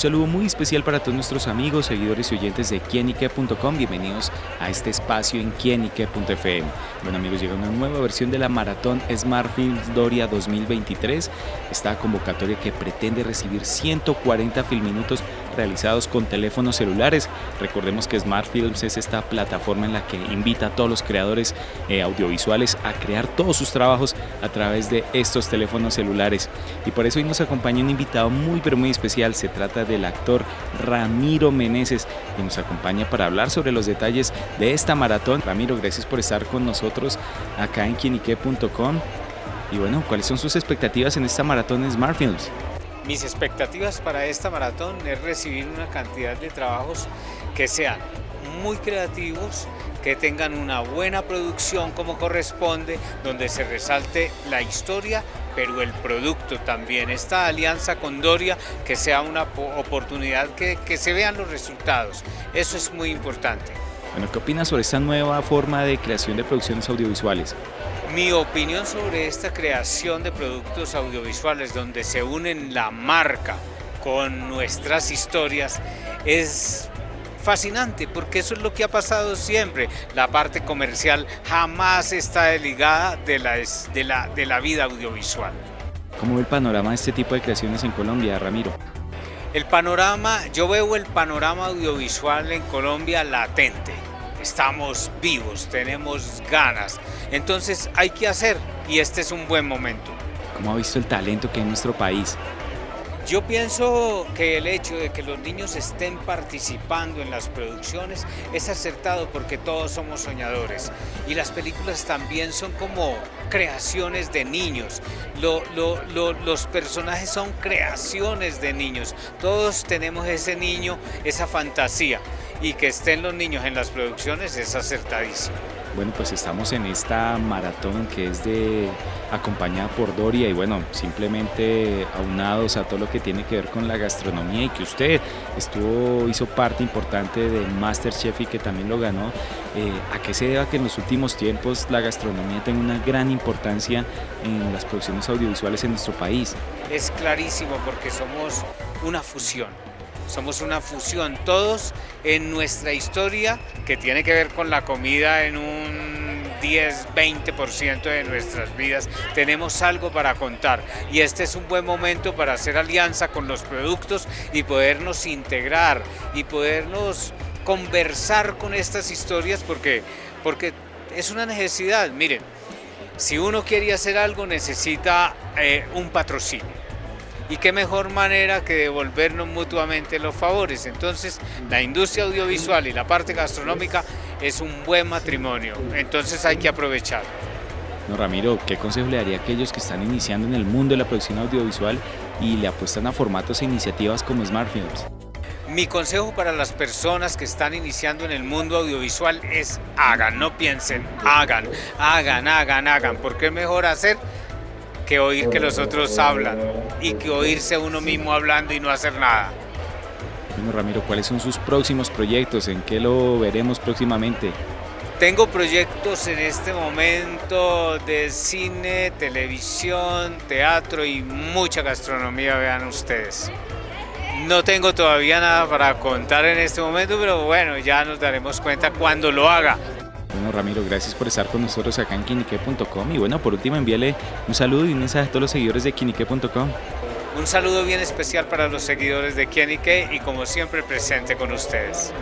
saludo muy especial para todos nuestros amigos, seguidores y oyentes de quienique.com. Bienvenidos a este espacio en quienique.fm. Bueno amigos, llega una nueva versión de la maratón Smart Films Doria 2023. Esta convocatoria que pretende recibir 140 filminutos realizados con teléfonos celulares. Recordemos que Smart Films es esta plataforma en la que invita a todos los creadores eh, audiovisuales a crear todos sus trabajos a través de estos teléfonos celulares. Y por eso hoy nos acompaña un invitado muy pero muy especial. Se trata del actor Ramiro Meneses, que nos acompaña para hablar sobre los detalles de esta maratón. Ramiro, gracias por estar con nosotros acá en quienique.com. Y bueno, ¿cuáles son sus expectativas en esta maratón Smart Films? Mis expectativas para esta maratón es recibir una cantidad de trabajos que sean muy creativos, que tengan una buena producción como corresponde, donde se resalte la historia, pero el producto también. Esta alianza con Doria, que sea una oportunidad que, que se vean los resultados. Eso es muy importante. Bueno, ¿qué opinas sobre esta nueva forma de creación de producciones audiovisuales? Mi opinión sobre esta creación de productos audiovisuales donde se unen la marca con nuestras historias es fascinante porque eso es lo que ha pasado siempre. La parte comercial jamás está desligada de la, de la, de la vida audiovisual. ¿Cómo ve el panorama de este tipo de creaciones en Colombia, Ramiro? El panorama, yo veo el panorama audiovisual en Colombia latente. Estamos vivos, tenemos ganas. Entonces hay que hacer y este es un buen momento. ¿Cómo ha visto el talento que hay en nuestro país? Yo pienso que el hecho de que los niños estén participando en las producciones es acertado porque todos somos soñadores y las películas también son como creaciones de niños. los personajes son creaciones de niños. Todos tenemos ese niño, esa fantasía y que estén los niños en las producciones es acertadísimo. Bueno, pues estamos en esta maratón que es de acompañada por Doria y bueno, simplemente aunados a todo lo que tiene que ver con la gastronomía y que usted estuvo, hizo parte importante de Masterchef y que también lo ganó. Eh, ¿A qué se deba que en los últimos tiempos la gastronomía tenga una gran importancia en las producciones audiovisuales en nuestro país? Es clarísimo porque somos una fusión somos una fusión, todos en nuestra historia que tiene que ver con la comida en un 10-20% de nuestras vidas. Tenemos algo para contar y este es un buen momento para hacer alianza con los productos y podernos integrar y podernos conversar con estas historias porque, porque es una necesidad. Miren, si uno quiere hacer algo necesita eh, un patrocinio y qué mejor manera que devolvernos mutuamente los favores. Entonces, la industria audiovisual y la parte gastronómica es un buen matrimonio, entonces hay que aprovechar. No, Ramiro, ¿qué consejo le daría a aquellos que están iniciando en el mundo de la producción audiovisual y le apuestan a formatos e iniciativas como Smart Films? Mi consejo para las personas que están iniciando en el mundo audiovisual es hagan, no piensen, hagan, hagan, hagan, hagan, porque es mejor hacer que oír que los otros hablan y que oírse uno mismo hablando y no hacer nada. Bueno, Ramiro, ¿cuáles son sus próximos proyectos? ¿En qué lo veremos próximamente? Tengo proyectos en este momento de cine, televisión, teatro y mucha gastronomía, vean ustedes. No tengo todavía nada para contar en este momento, pero bueno, ya nos daremos cuenta cuando lo haga. Bueno, Ramiro, gracias por estar con nosotros acá en quinique.com. Y bueno, por último, envíale un saludo y un mensaje a todos los seguidores de quinique.com. Un saludo bien especial para los seguidores de Quinique y como siempre presente con ustedes.